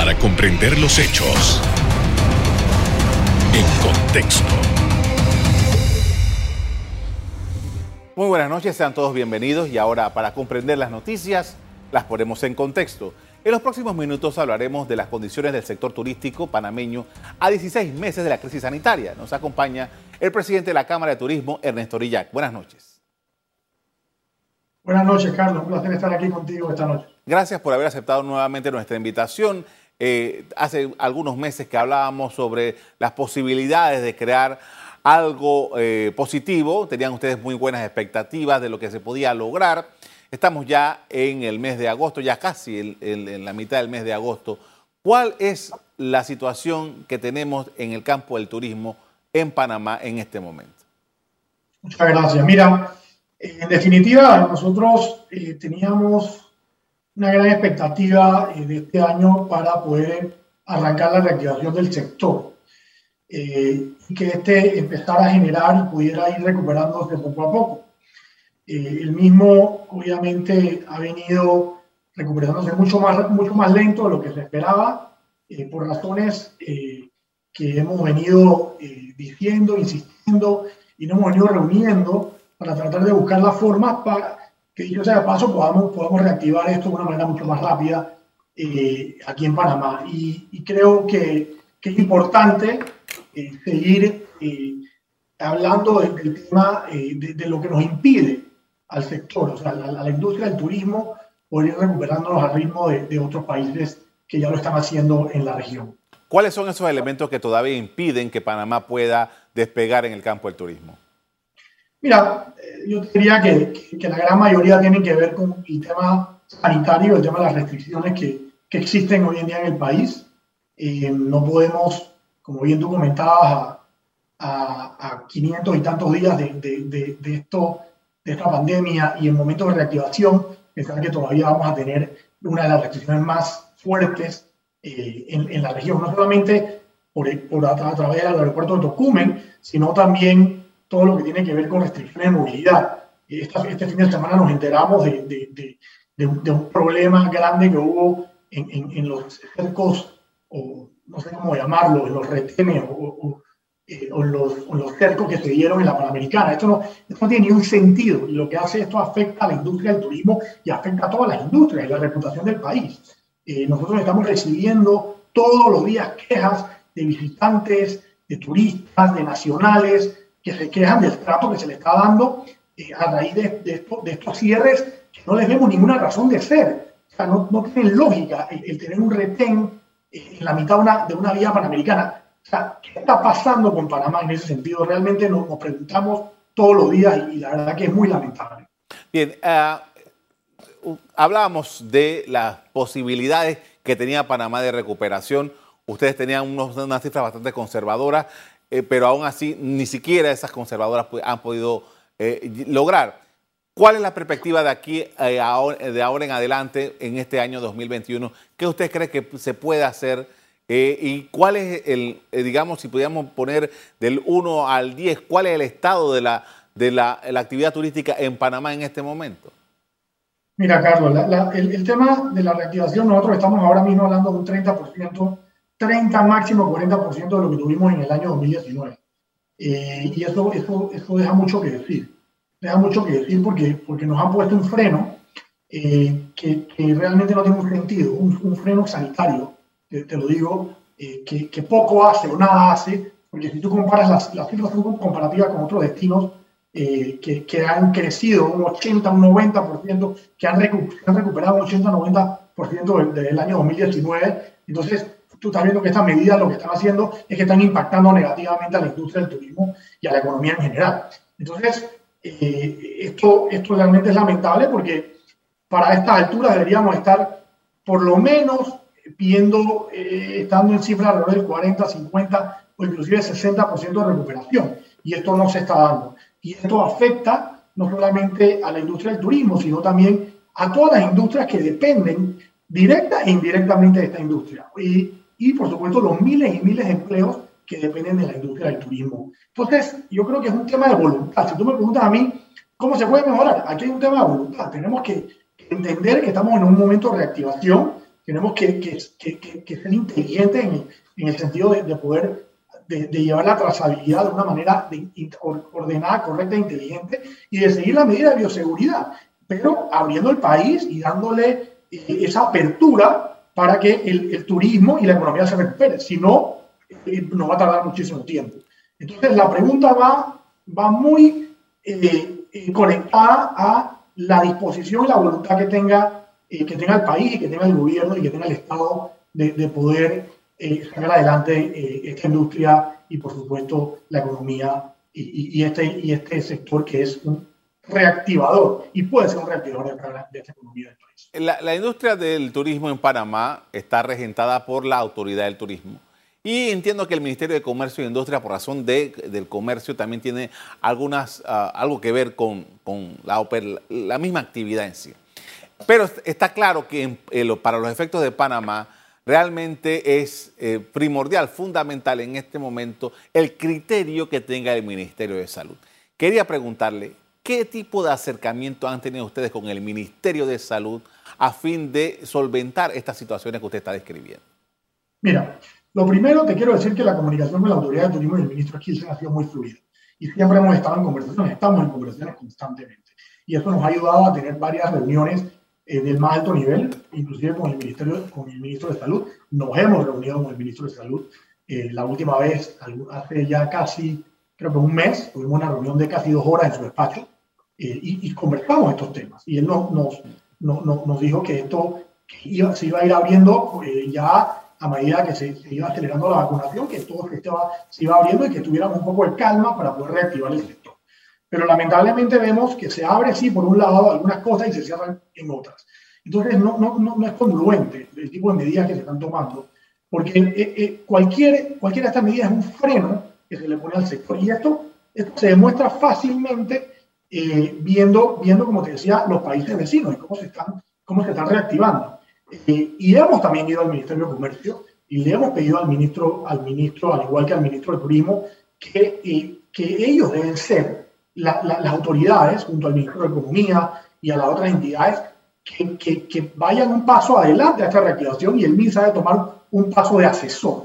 para comprender los hechos en contexto. Muy buenas noches, sean todos bienvenidos y ahora para comprender las noticias las ponemos en contexto. En los próximos minutos hablaremos de las condiciones del sector turístico panameño a 16 meses de la crisis sanitaria. Nos acompaña el presidente de la Cámara de Turismo, Ernesto Rillac. Buenas noches. Buenas noches, Carlos. Un placer estar aquí contigo esta noche. Gracias por haber aceptado nuevamente nuestra invitación. Eh, hace algunos meses que hablábamos sobre las posibilidades de crear algo eh, positivo. Tenían ustedes muy buenas expectativas de lo que se podía lograr. Estamos ya en el mes de agosto, ya casi en la mitad del mes de agosto. ¿Cuál es la situación que tenemos en el campo del turismo en Panamá en este momento? Muchas gracias. Mira, en definitiva, nosotros eh, teníamos una gran expectativa eh, de este año para poder arrancar la reactivación del sector eh, y que este empezara a generar y pudiera ir recuperándose poco a poco. Eh, el mismo, obviamente, ha venido recuperándose mucho más, mucho más lento de lo que se esperaba, eh, por razones eh, que hemos venido diciendo, insistiendo y nos hemos venido reuniendo para tratar de buscar las formas para que, dicho sea de paso, podamos, podamos reactivar esto de una manera mucho más rápida aquí en Panamá. Y, creo que, que, es importante seguir hablando del tema de, de, lo que nos impide al sector, o sea, a la, industria del turismo, por ir recuperándonos al ritmo de, otros países que ya lo están haciendo en la región. ¿Cuáles son esos elementos que todavía impiden que Panamá pueda despegar en el campo del turismo? Mira, eh, yo diría que, que, la gran mayoría tienen que ver con el tema sanitario, el tema de las restricciones que, que existen hoy en día en el país. Eh, no podemos, como bien tú comentabas, a, a, 500 y tantos días de, de, de esto de esta pandemia y en momentos de reactivación, pensar que todavía vamos a tener una de las restricciones más fuertes eh, en, en, la región, no solamente por, por a, través del aeropuerto de Tocumen, sino también todo lo que tiene que ver con restricciones de movilidad. Esta, este fin de semana nos enteramos de, de, de, de un problema grande que hubo en, en, en, los cercos, o no sé cómo llamarlo, en los retenes o, eh, o, los, los, cercos que se dieron en la Panamericana. Esto no, esto no tiene ningún sentido y lo que hace esto afecta a la industria del turismo y afecta a todas las industrias y la reputación del país. Eh, nosotros estamos recibiendo todos los días quejas de visitantes, de turistas, de nacionales que se quejan del trato que se le está dando eh, a raíz de, estos cierres que no les vemos ninguna razón de ser. O sea, no, tienen lógica el, tener un retén en la mitad de una, vía panamericana o sea, ¿qué está pasando con Panamá en ese sentido? Realmente nos, preguntamos todos los días y la verdad que es muy lamentable. Bien, uh, hablábamos de las posibilidades que tenía Panamá de recuperación. Ustedes tenían unos, unas cifras bastante conservadoras, eh, pero aún así ni siquiera esas conservadoras han podido eh, lograr. ¿Cuál es la perspectiva de aquí eh, de ahora en adelante en este año 2021? ¿Qué usted cree que se puede hacer? ¿Y cuál es el, digamos, si pudiéramos poner del 1 al 10, cuál es el estado de la, de la, actividad turística en Panamá en este momento? Mira, Carlos, el, tema de la reactivación, nosotros estamos ahora mismo hablando de un 30%, 30 máximo 40% de lo que tuvimos en el año 2019. Eh, y eso, eso, eso deja mucho que decir. Deja mucho que decir porque, porque nos han puesto un freno que, que, realmente no tiene un sentido, un, un freno sanitario te, lo digo, eh, que, poco hace o nada hace, porque si tú comparas las, las cifras comparativas con otros destinos eh, que, que, han crecido un 80, un 90%, que han, han recuperado un 80, 90% del, del año 2019, entonces tú estás viendo que estas medidas lo que están haciendo es que están impactando negativamente a la industria del turismo y a la economía en general. Entonces, eh, esto, esto realmente es lamentable porque para estas alturas deberíamos estar por lo menos viendo, eh, estando en cifras alrededor del 40, 50 o inclusive 60% de recuperación. Y esto no se está dando. Y esto afecta no solamente a la industria del turismo, sino también a todas las industrias que dependen directa e indirectamente de esta industria. Y, y por supuesto los miles y miles de empleos que dependen de la industria del turismo. Entonces, yo creo que es un tema de voluntad. Si tú me preguntas a mí, ¿cómo se puede mejorar? Aquí hay un tema de voluntad. Tenemos que entender que estamos en un momento de reactivación tenemos que, que, que, ser inteligentes en, en, el sentido de, poder de, llevar la trazabilidad de una manera ordenada, correcta e inteligente y de seguir la medida de bioseguridad, pero abriendo el país y dándole eh, esa apertura para que el, el, turismo y la economía se recupere. Si no, eh, nos va a tardar muchísimo tiempo. Entonces, la pregunta va, va muy eh, conectada a la disposición y la voluntad que tenga, que tenga el país, que tenga el gobierno y que tenga el Estado de, de poder eh, sacar adelante eh, esta industria y, por supuesto, la economía y, y, este, y este sector que es un reactivador y puede ser un reactivador de, esta economía del país. La, la, industria del turismo en Panamá está regentada por la autoridad del turismo. Y entiendo que el Ministerio de Comercio e Industria, por razón de, del comercio, también tiene algunas, uh, algo que ver con, con la, la, misma actividad en sí. Pero está claro que eh, para los efectos de Panamá, realmente es eh, primordial, fundamental en este momento el criterio que tenga el Ministerio de Salud. Quería preguntarle, ¿qué tipo de acercamiento han tenido ustedes con el Ministerio de Salud a fin de solventar estas situaciones que usted está describiendo? Mira, lo primero te quiero decir que la comunicación con la Autoridad de Turismo y el ministro Kilsen ha sido muy fluida. Y siempre hemos estado en conversaciones, estamos en conversaciones constantemente. Y eso nos ha ayudado a tener varias reuniones eh, del más alto nivel, inclusive con el, ministerio, con el ministro de Salud. Nos hemos reunido con el ministro de Salud eh, la última vez, hace ya casi, creo que un mes, tuvimos una reunión de casi dos horas en su despacho eh, y, conversamos estos temas. Y él nos, nos, nos, nos dijo que esto iba, se iba a ir abriendo ya a medida que se, iba acelerando la vacunación, que todo estaba, se iba abriendo y que tuviéramos un poco de calma para poder reactivar el sector. Pero lamentablemente vemos que se abre, sí, por un lado algunas cosas y se cierran en otras. Entonces no, no, no, es congruente el tipo de medidas que se están tomando, porque eh, eh, cualquier, cualquiera de estas medidas es un freno que se le pone al sector. Y esto, esto se demuestra fácilmente eh, viendo, viendo, como te decía, los países vecinos y cómo se están, cómo se están reactivando. y hemos también ido al Ministerio de Comercio y le hemos pedido al ministro, al ministro, al igual que al ministro de Turismo, que, que ellos deben ser las autoridades, junto al ministro de Economía y a las otras entidades, que, que, que, vayan un paso adelante a esta reactivación y el MINSA debe tomar un paso de asesor.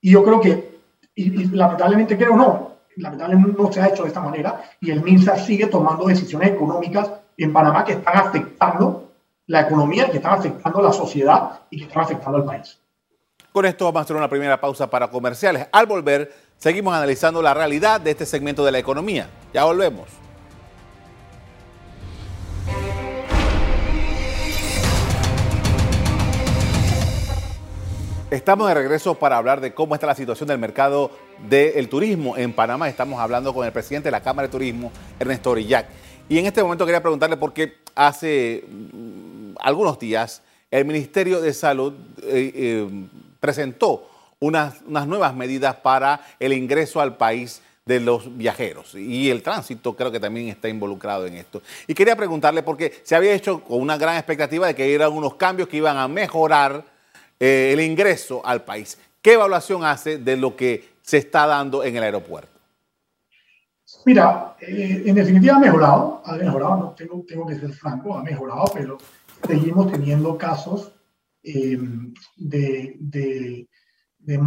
Y yo creo que, y, lamentablemente creo no, lamentablemente no se ha hecho de esta manera y el MINSA sigue tomando decisiones económicas en Panamá que están afectando la economía, que están afectando la sociedad y que están afectando al país. Con esto vamos a hacer una primera pausa para comerciales. Al volver, seguimos analizando la realidad de este segmento de la economía. Ya volvemos. Estamos de regreso para hablar de cómo está la situación del mercado del turismo en Panamá. Estamos hablando con el presidente de la Cámara de Turismo, Ernesto Orillac. Y en este momento quería preguntarle por qué hace mm, algunos días el Ministerio de Salud eh, eh, presentó unas, nuevas medidas para el ingreso al país de los viajeros y el tránsito creo que también está involucrado en esto. Y quería preguntarle porque se había hecho con una gran expectativa de que eran unos cambios que iban a mejorar eh, el ingreso al país. ¿Qué evaluación hace de lo que se está dando en el aeropuerto? Mira, eh, en definitiva ha mejorado, ha mejorado, no, tengo, tengo que ser franco, ha mejorado, pero seguimos teniendo casos eh, de, de, de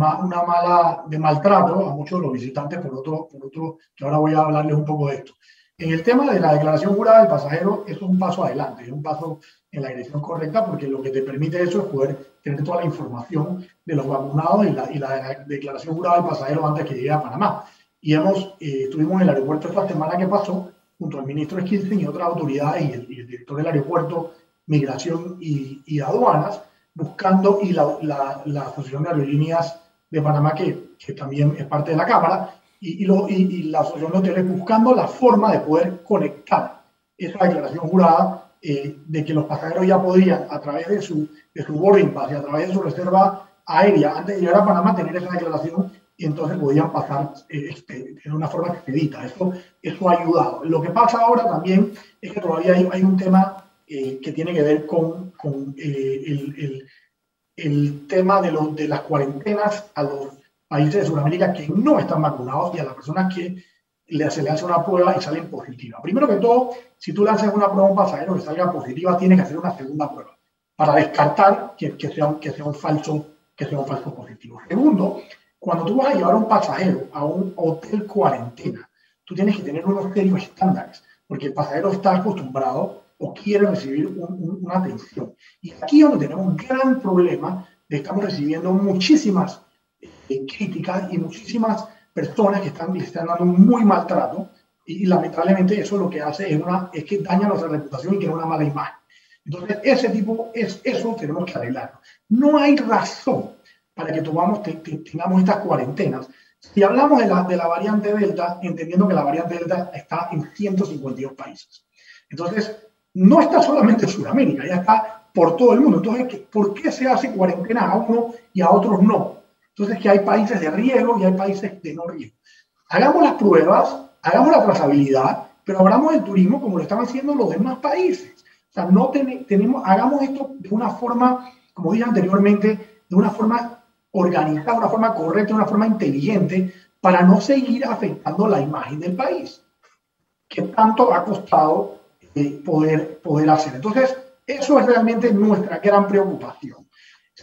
maltrato a muchos de los visitantes, por otro, por otro, que ahora voy a hablarles un poco de esto. En el tema de la declaración jurada del pasajero, eso es un paso adelante, es un paso en la dirección correcta porque lo que te permite eso es poder tener toda la información de los vacunados y la, declaración jurada del pasajero antes que llegue a Panamá. Y hemos, eh, estuvimos en el aeropuerto esta semana que pasó junto al ministro Skilsen y otras autoridades y el, director del aeropuerto, Migración y, Aduanas, buscando, y la, la, Asociación de Aerolíneas de Panamá, que también es parte de la Cámara, y, lo, y, la Asociación de Hoteles buscando la forma de poder conectar esa declaración jurada eh, de que los pasajeros ya podrían, a través de su, de su boarding pass y a través de su reserva aérea, antes de llegar a Panamá, tener esa declaración y entonces podían pasar eh, este, de una forma expedita. Eso, eso ha ayudado. Lo que pasa ahora también es que todavía hay, hay un tema eh, que tiene que ver con, con eh, el, el, el, tema de, los, de las cuarentenas a los países de Sudamérica que no están vacunados y a las personas que se le hace una prueba y salen positivas. Primero que todo, si tú le haces una prueba a un pasajero que salga positiva, tiene que hacer una segunda prueba. para descartar que, que, sea, que, sea un falso, que sea un falso positivo. Segundo, cuando tú vas a llevar a un pasajero a un hotel cuarentena, tú tienes que tener unos serios estándares, porque el pasajero está acostumbrado o quiere recibir una atención. Y aquí es donde tenemos un gran problema, de estamos recibiendo muchísimas eh, críticas y muchísimas personas que están, están dando muy maltrato y, lamentablemente eso lo que hace es, una, es que daña nuestra reputación y tiene una mala imagen. Entonces, ese tipo, es, eso tenemos que arreglarlo. No hay razón para que tomamos, tengamos estas cuarentenas. Si hablamos de la, de la variante Delta, entendiendo que la variante Delta está en 152 países. Entonces, no está solamente en Sudamérica, ya está por todo el mundo. Entonces, ¿por qué se hace cuarentena a uno y a otros no? Entonces, que hay países de riesgo y hay países de no riesgo. Hagamos las pruebas, hagamos la trazabilidad, pero hablamos del turismo como lo están haciendo los demás países. O sea, no tenemos, hagamos esto de una forma, como dije anteriormente, de una forma organizada, de una forma correcta, de una forma inteligente, para no seguir afectando la imagen del país, que tanto ha costado eh, poder, poder hacer. Entonces, eso es realmente nuestra gran preocupación.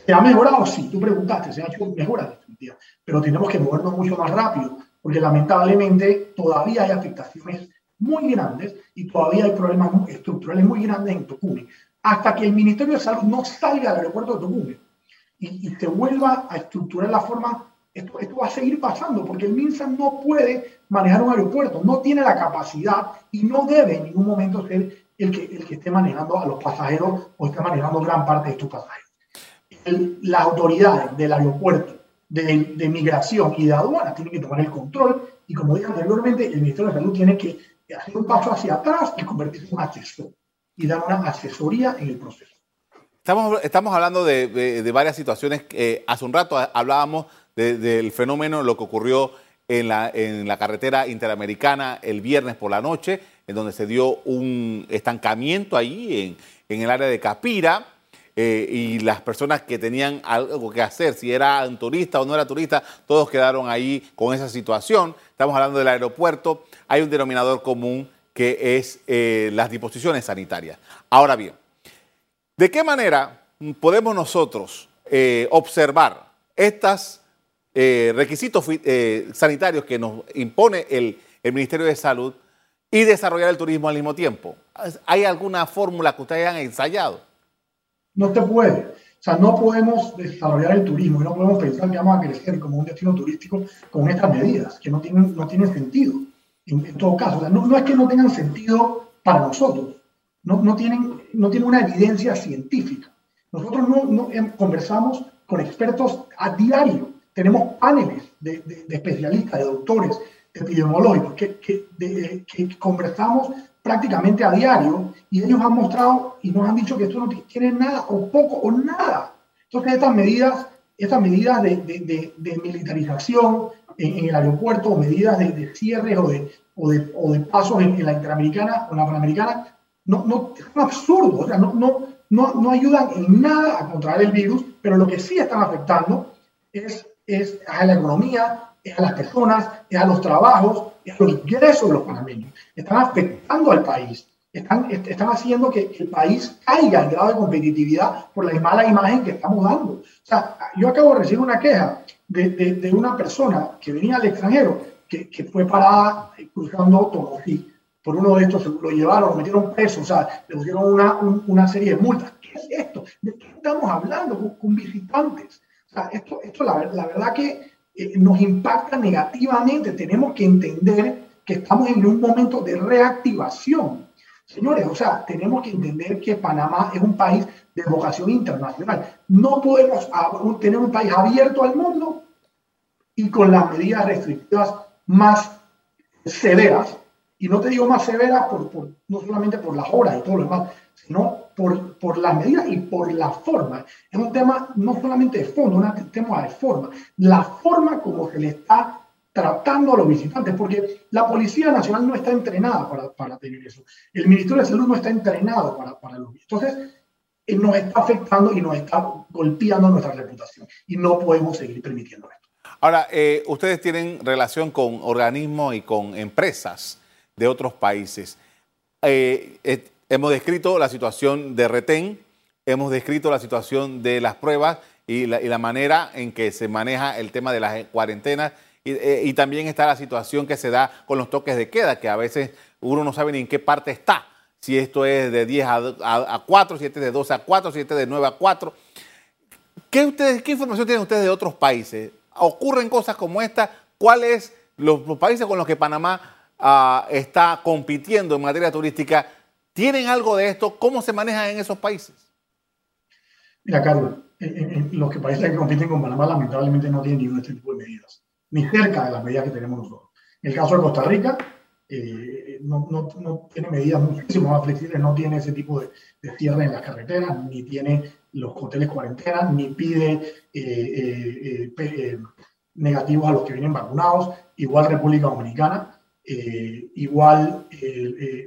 ¿Se ha mejorado? Sí, tú preguntaste, se ha hecho mejoras definitivas, pero tenemos que movernos mucho más rápido, porque lamentablemente todavía hay afectaciones muy grandes y todavía hay problemas estructurales muy grandes en Tocumen. Hasta que el Ministerio de Salud no salga del aeropuerto de Tocumen y, y se vuelva a estructurar la forma, esto, va a seguir pasando, porque el MINSA no puede manejar un aeropuerto, no tiene la capacidad y no debe en ningún momento ser el que, el que esté manejando a los pasajeros o esté manejando gran parte de estos pasajeros. Las autoridades del aeropuerto, de, de, migración y de aduana tienen que tomar el control y como dije anteriormente, el Ministerio de Salud tiene que hacer un paso hacia atrás y convertirse en asesor y dar una asesoría en el proceso. Estamos, estamos hablando de, de, varias situaciones. Eh, hace un rato hablábamos del fenómeno, lo que ocurrió en la, en la carretera interamericana el viernes por la noche, en donde se dio un estancamiento ahí en, en el área de Capira. Eh, y las personas que tenían algo que hacer, si era un turista o no era turista, todos quedaron ahí con esa situación. Estamos hablando del aeropuerto, hay un denominador común que es eh, las disposiciones sanitarias. Ahora bien, ¿de qué manera podemos nosotros eh, observar estas eh, requisitos sanitarios que nos impone el, Ministerio de Salud y desarrollar el turismo al mismo tiempo. ¿Hay alguna fórmula que ustedes hayan ensayado? No te puede. O sea, no podemos desarrollar el turismo y no podemos pensar que vamos a crecer como un destino turístico con estas medidas, que no tienen, no tienen sentido. En, todo caso, no, es que no tengan sentido para nosotros, no, no, tienen, no tienen una evidencia científica. Nosotros no, no conversamos con expertos a diario tenemos paneles de, especialistas, de doctores epidemiológicos que, que, conversamos prácticamente a diario y ellos han mostrado y nos han dicho que esto no tiene nada o poco o nada. Entonces estas medidas, estas medidas de, militarización en, el aeropuerto o medidas de, cierre o de, o de, pasos en, la interamericana o en la panamericana no, no, son absurdos, o sea, no, no, no, no ayudan en nada a controlar el virus, pero lo que sí están afectando es es a la economía, es a las personas, es a los trabajos, es a los ingresos de los panameños. Están afectando al país. Están, están haciendo que, el país caiga en grado de competitividad por la mala imagen que estamos dando. O sea, yo acabo de recibir una queja de, de, una persona que venía al extranjero, que, que fue parada cruzando Tonosí. Por uno de estos lo llevaron, lo metieron preso, o sea, le pusieron una, una serie de multas. ¿Qué es esto? ¿De qué estamos hablando con visitantes? esto, esto la, la verdad que eh, nos impacta negativamente. Tenemos que entender que estamos en un momento de reactivación. Señores, o sea, tenemos que entender que Panamá es un país de vocación internacional. No podemos tener un país abierto al mundo y con las medidas restrictivas más severas. Y no te digo más severas por, por, no solamente por las horas y todo lo demás, sino por, por las medidas y por la forma. Es un tema no solamente de fondo, es un tema de forma. La forma como se le está tratando a los visitantes, porque la Policía Nacional no está entrenada para, para tener eso. El Ministerio de Salud no está entrenado para, para los Entonces, eh, nos está afectando y nos está golpeando nuestra reputación. Y no podemos seguir permitiendo esto. Ahora, eh, ustedes tienen relación con organismos y con empresas de otros países. Eh, Hemos descrito la situación de retén, hemos descrito la situación de las pruebas y la, manera en que se maneja el tema de las cuarentenas eh, y, también está la situación que se da con los toques de queda, que a veces uno no sabe ni en qué parte está, si esto es de 10 a, 4, si este es de 12 a 4, si este es de 9 a 4. ¿Qué, ustedes, ¿Qué información tienen ustedes de otros países? ¿Ocurren cosas como esta? ¿Cuáles los, los países con los que Panamá ah, está compitiendo en materia turística tienen algo de esto? ¿Cómo se maneja en esos países? Mira, Carlos, los que países que compiten con Panamá lamentablemente no tienen ningún este tipo de medidas, ni cerca de las medidas que tenemos nosotros. En el caso de Costa Rica, eh, no, tiene medidas muchísimo más flexibles, no tiene ese tipo de, de, cierre en las carreteras, ni tiene los hoteles cuarentena, ni pide eh, eh, negativos a los que vienen vacunados, igual República Dominicana, igual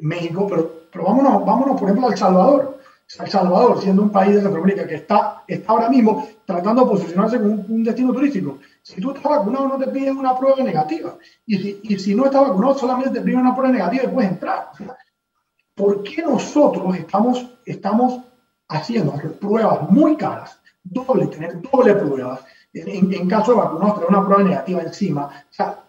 México, pero, pero vámonos, vámonos, por ejemplo, a El Salvador. El Salvador, siendo un país de Centroamérica que está, está ahora mismo tratando de posicionarse como un, destino turístico. Si tú estás vacunado, no te piden una prueba negativa. Y si, y si no estás vacunado, solamente te piden una prueba negativa y puedes entrar. ¿Por qué nosotros estamos, estamos haciendo pruebas muy caras, doble, tener doble pruebas, en, en caso de vacunados, tener una prueba negativa encima? O sea,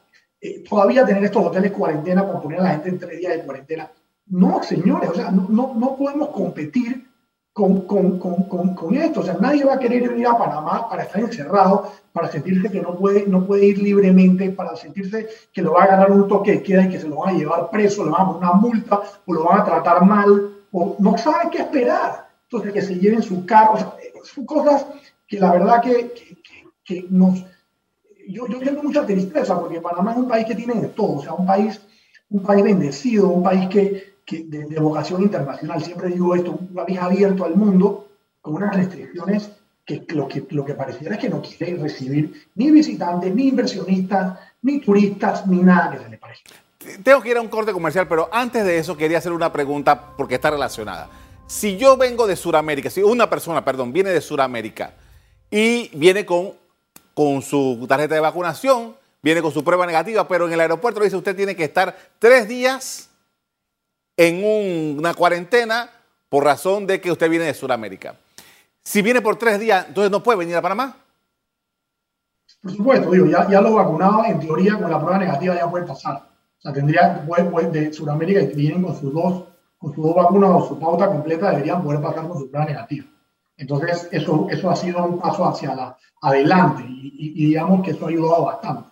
eh, todavía tener estos hoteles cuarentena para poner a la gente en tres días de cuarentena. No, señores, o sea, no, no, no podemos competir con, con, con, con, esto. O sea, nadie va a querer ir a Panamá para estar encerrado, para sentirse que no puede, no puede ir libremente, para sentirse que lo va a ganar un toque de queda y que se lo van a llevar preso, le van a poner una multa o lo van a tratar mal, o no sabe qué esperar. Entonces, que se lleven su carro. O sea, son cosas que la verdad que, que, que nos... Yo, yo tengo mucha tristeza porque Panamá es un país que tiene de todo, o sea, un país, un país bendecido, un país que, de, vocación internacional. Siempre digo esto, un país abierto al mundo con unas restricciones que lo, que lo que pareciera es que no quiere recibir ni visitantes, ni inversionistas, ni turistas, ni nada que se le parezca. Tengo que ir a un corte comercial, pero antes de eso quería hacer una pregunta porque está relacionada. Si yo vengo de Sudamérica, si una persona, perdón, viene de Sudamérica y viene con, con su tarjeta de vacunación, viene con su prueba negativa, pero en el aeropuerto dice usted tiene que estar tres días en una cuarentena por razón de que usted viene de Sudamérica. Si viene por tres días, entonces no puede venir a Panamá. Por supuesto, digo, ya, ya los vacunados, en teoría, con la prueba negativa ya pueden pasar. O sea, tendría, pues, de Sudamérica y vienen con sus dos, con sus dos vacunas o su pauta completa, deberían poder pasar con su prueba negativa. Entonces, eso, eso ha sido un paso hacia la, adelante y, digamos que eso ha ayudado bastante.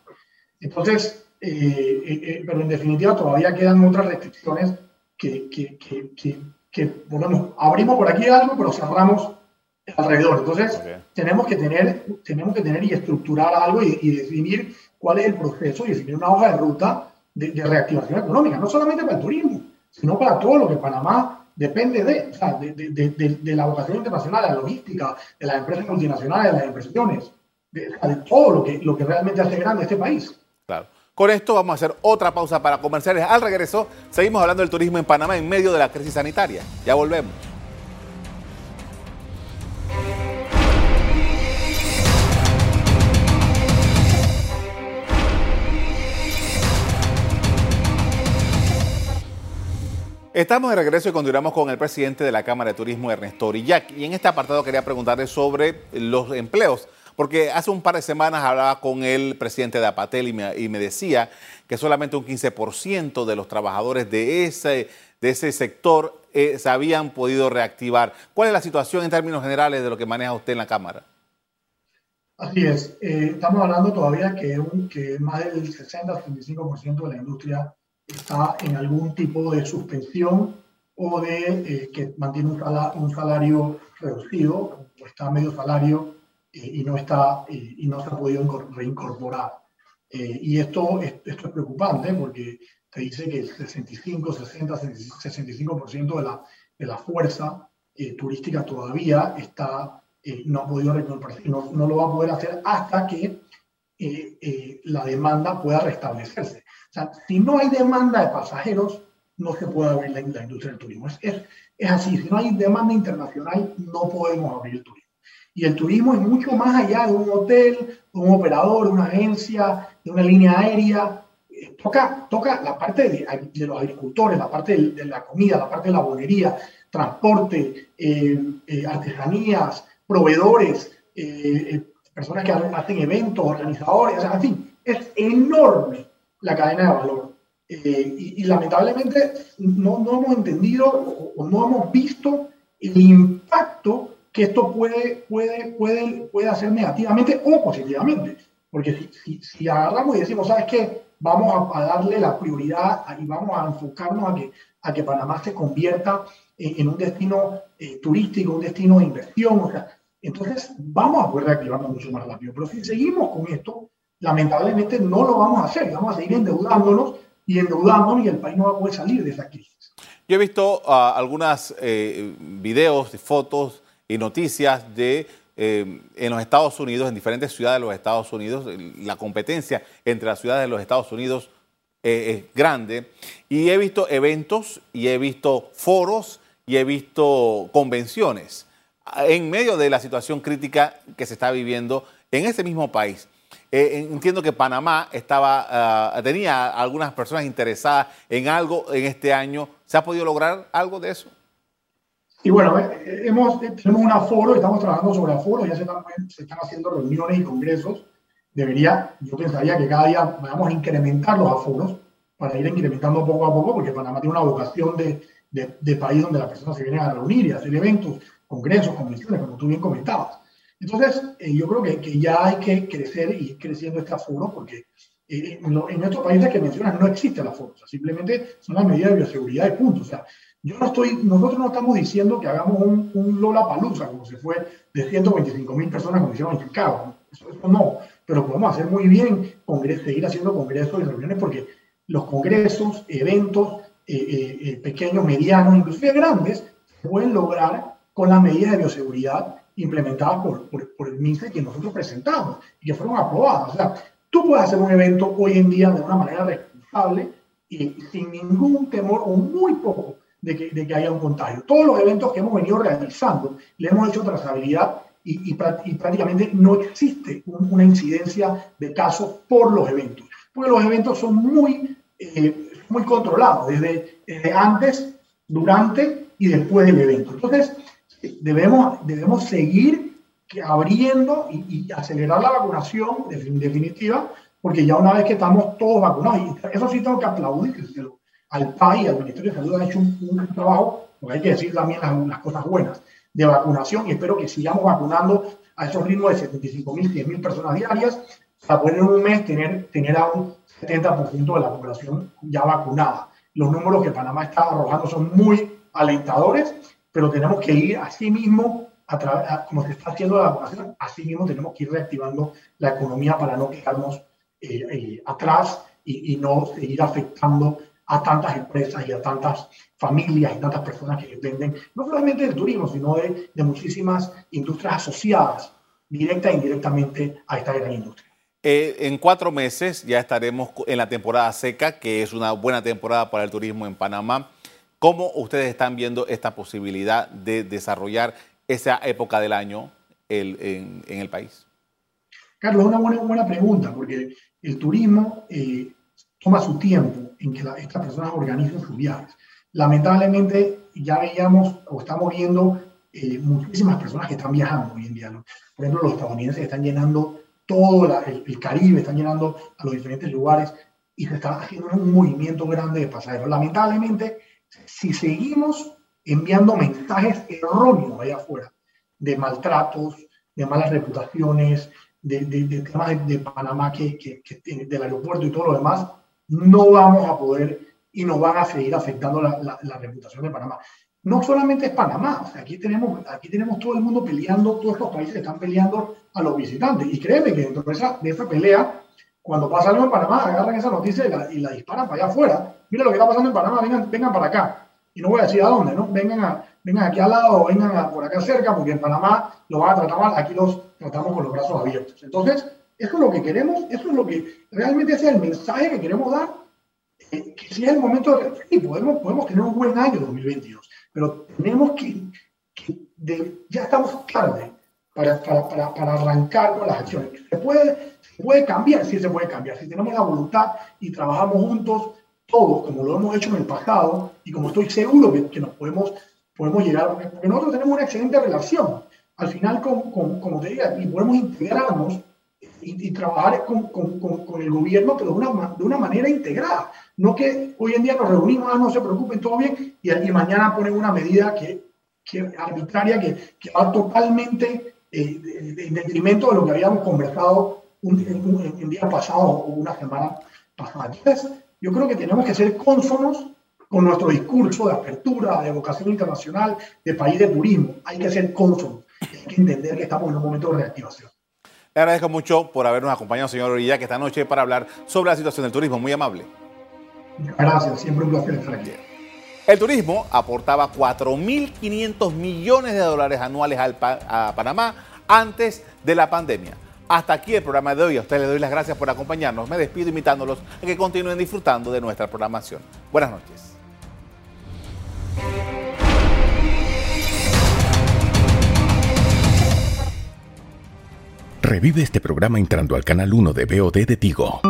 Entonces, eh, eh, eh, pero en definitiva todavía quedan otras restricciones que, que, que, que abrimos por aquí algo, pero cerramos alrededor. Entonces, tenemos, que tener, tenemos que tener y estructurar algo y, definir cuál es el proceso y definir una hoja de ruta de, reactivación económica, no solamente para el turismo, sino para todo lo que Panamá depende de, de, de, de, la vocación internacional, la logística, de las empresas multinacionales, de las inversiones, de, todo lo que, lo que realmente hace grande este país. Claro. Con esto vamos a hacer otra pausa para comerciales. Al regreso, seguimos hablando del turismo en Panamá en medio de la crisis sanitaria. Ya volvemos. Estamos de regreso y continuamos con el presidente de la Cámara de Turismo, Ernesto Orillac. Y en este apartado quería preguntarle sobre los empleos. Porque hace un par de semanas hablaba con el presidente de Apatel y me, decía que solamente un 15% de los trabajadores de ese, de ese sector eh, se habían podido reactivar. ¿Cuál es la situación en términos generales de lo que maneja usted en la Cámara? Así es. Eh, estamos hablando todavía que, que más del 60-75% de la industria está en algún tipo de suspensión o de eh, que mantiene un salario, reducido o está a medio salario y, no está, y no se ha podido reincorporar. Eh, y esto, esto es preocupante porque te dice que el 65, 60, 65% de la, de la fuerza eh, turística todavía está, eh, no ha podido reincorporarse, no, no, lo va a poder hacer hasta que la demanda pueda restablecerse. O sea, si no hay demanda de pasajeros, no se puede abrir la, la industria del turismo. Es, es, es, así, si no hay demanda internacional, no podemos abrir el turismo. Y el turismo es mucho más allá de un hotel, de un operador, de una agencia, de una línea aérea. Eh, toca, toca la parte de, los agricultores, la parte de, la comida, la parte de la bolería. transporte, artesanías, proveedores, personas que hacen eventos, organizadores, en fin, es enorme la cadena de valor. y, lamentablemente no, no, hemos entendido o, no hemos visto el impacto que esto puede, puede, puede, puede hacer negativamente o positivamente. Porque si, si, agarramos y decimos, ¿sabes qué? Vamos a, darle la prioridad y vamos a enfocarnos a que, a que Panamá se convierta en, un destino eh, turístico, un destino de inversión. Entonces vamos a poder reactivarnos mucho más rápido. Pero si seguimos con esto, lamentablemente no lo vamos a hacer. Vamos a seguir endeudándonos y endeudándonos y el país no va a poder salir de esa crisis. Yo he visto uh, algunas eh, videos fotos y noticias de eh, en los Estados Unidos, en diferentes ciudades de los Estados Unidos, la competencia entre las ciudades de los Estados Unidos eh, es grande. Y he visto eventos y he visto foros y he visto convenciones en medio de la situación crítica que se está viviendo en ese mismo país. Eh, entiendo que Panamá estaba, ah, tenía algunas personas interesadas en algo en este año. ¿Se ha podido lograr algo de eso? Y bueno, eh, hemos, eh, tenemos un aforo, estamos trabajando sobre aforo, ya se están, se están haciendo reuniones y congresos. Debería, yo pensaría que cada día vamos a incrementar los aforos para ir incrementando poco a poco, porque Panamá tiene una vocación de, de, de país donde las personas se vienen a reunir y a hacer eventos, congresos, convenciones, como tú bien comentabas. Entonces, eh, yo creo que, que, ya hay que crecer y ir creciendo este aforo, porque en, en, estos países que mencionas no existe el aforo, o sea, simplemente son las medidas de bioseguridad y punto. O sea, yo no estoy, nosotros no estamos diciendo que hagamos un, un Lola Palusa, como se fue de 125 mil personas como hicieron en Chicago. Eso, no. Pero podemos hacer muy bien, seguir haciendo congresos y reuniones, porque los congresos, eventos eh, eh, eh, pequeños, medianos, inclusive grandes, pueden lograr con las medidas de bioseguridad implementadas por, por, por el MINSE que nosotros presentamos y que fueron aprobadas. O sea, tú puedes hacer un evento hoy en día de una manera responsable y sin ningún temor o muy poco de que, de que, haya un contagio. Todos los eventos que hemos venido realizando, le hemos hecho trazabilidad y, y, prácticamente no existe una incidencia de casos por los eventos, porque los eventos son muy, eh, muy controlados desde, desde, antes, durante y después del evento. Entonces, debemos, debebemos seguir abriendo y, acelerar la vacunación definitiva, porque ya una vez que estamos todos vacunados, y eso sí tengo que aplaudir, al país, al Ministerio de Salud, han hecho un, trabajo, porque hay que decir también las, cosas buenas, de vacunación y espero que sigamos vacunando a esos ritmos de 75 mil, 100 mil personas diarias para poder en un mes tener, tener a un 70% de la población ya vacunada. Los números que Panamá está arrojando son muy alentadores, pero tenemos que ir así mismo, a como se está haciendo la vacunación, así mismo tenemos que ir reactivando la economía para no quedarnos eh, eh, atrás y, y, no seguir afectando a tantas empresas y a tantas familias y tantas personas que dependen no solamente del turismo, sino de, de muchísimas industrias asociadas directa e indirectamente a esta gran industria. Eh, en cuatro meses ya estaremos en la temporada seca, que es una buena temporada para el turismo en Panamá. ¿Cómo ustedes están viendo esta posibilidad de desarrollar esa época del año el, en, en, el país? Carlos, una buena, buena pregunta, porque el turismo eh, toma su tiempo en que estas personas organicen sus viajes. Lamentablemente ya veíamos o estamos viendo eh, muchísimas personas que están viajando hoy en día. Por ejemplo, los estadounidenses están llenando todo el, Caribe, están llenando a los diferentes lugares y se está haciendo un movimiento grande de pasajeros. Lamentablemente, si seguimos enviando mensajes erróneos allá afuera de maltratos, de malas reputaciones, de, temas de, Panamá que, del aeropuerto y todo lo demás, no vamos a poder y nos van a seguir afectando la, reputación de Panamá. No solamente es Panamá, aquí, tenemos, aquí tenemos todo el mundo peleando, todos estos países están peleando a los visitantes. Y créeme que dentro de esa, de esa pelea, cuando pasa algo en Panamá, agarran esa noticia y la, y la disparan para allá afuera. Mira lo que está pasando en Panamá, vengan, vengan para acá. Y no voy a decir a dónde, ¿no? Vengan, a, vengan aquí al lado o vengan por acá cerca, porque en Panamá lo van a tratar mal, aquí los tratamos con los brazos abiertos. Entonces, eso es lo que queremos, eso es lo que realmente es el mensaje que queremos dar. Eh, que si es el momento de. Sí, podemos, podemos tener un buen año 2022, pero tenemos que. que de, ya estamos tarde para, para, para, para, arrancar con las acciones. ¿Se puede, ¿Se puede cambiar? Sí, se puede cambiar. Si tenemos la voluntad y trabajamos juntos, todos, como lo hemos hecho en el pasado, y como estoy seguro que, que nos podemos podemos llegar, porque nosotros tenemos una excelente relación. Al final, con, como te diga, y podemos integrarnos y, trabajar con, con, con, el gobierno, pero de una, de una manera integrada. No que hoy en día nos reunimos, ah, no se preocupen, todo bien, y, y mañana ponen una medida que, que arbitraria que, que, va totalmente eh, en detrimento de lo que habíamos conversado un, en, día pasado o una semana pasada. Entonces, yo creo que tenemos que ser cónsonos con nuestro discurso de apertura, de vocación internacional, de país de turismo. Hay que ser cónsonos. Hay que entender que estamos en un momento de reactivación. Le agradezco mucho por habernos acompañado, señor Orilla, que esta noche para hablar sobre la situación del turismo. Muy amable. Gracias, siempre un placer estar aquí. El turismo aportaba 4.500 millones de dólares anuales al a Panamá antes de la pandemia. Hasta aquí el programa de hoy. A ustedes les doy las gracias por acompañarnos. Me despido invitándolos a que continúen disfrutando de nuestra programación. Buenas noches. Revive este programa entrando al canal 1 de BOD de Tigo.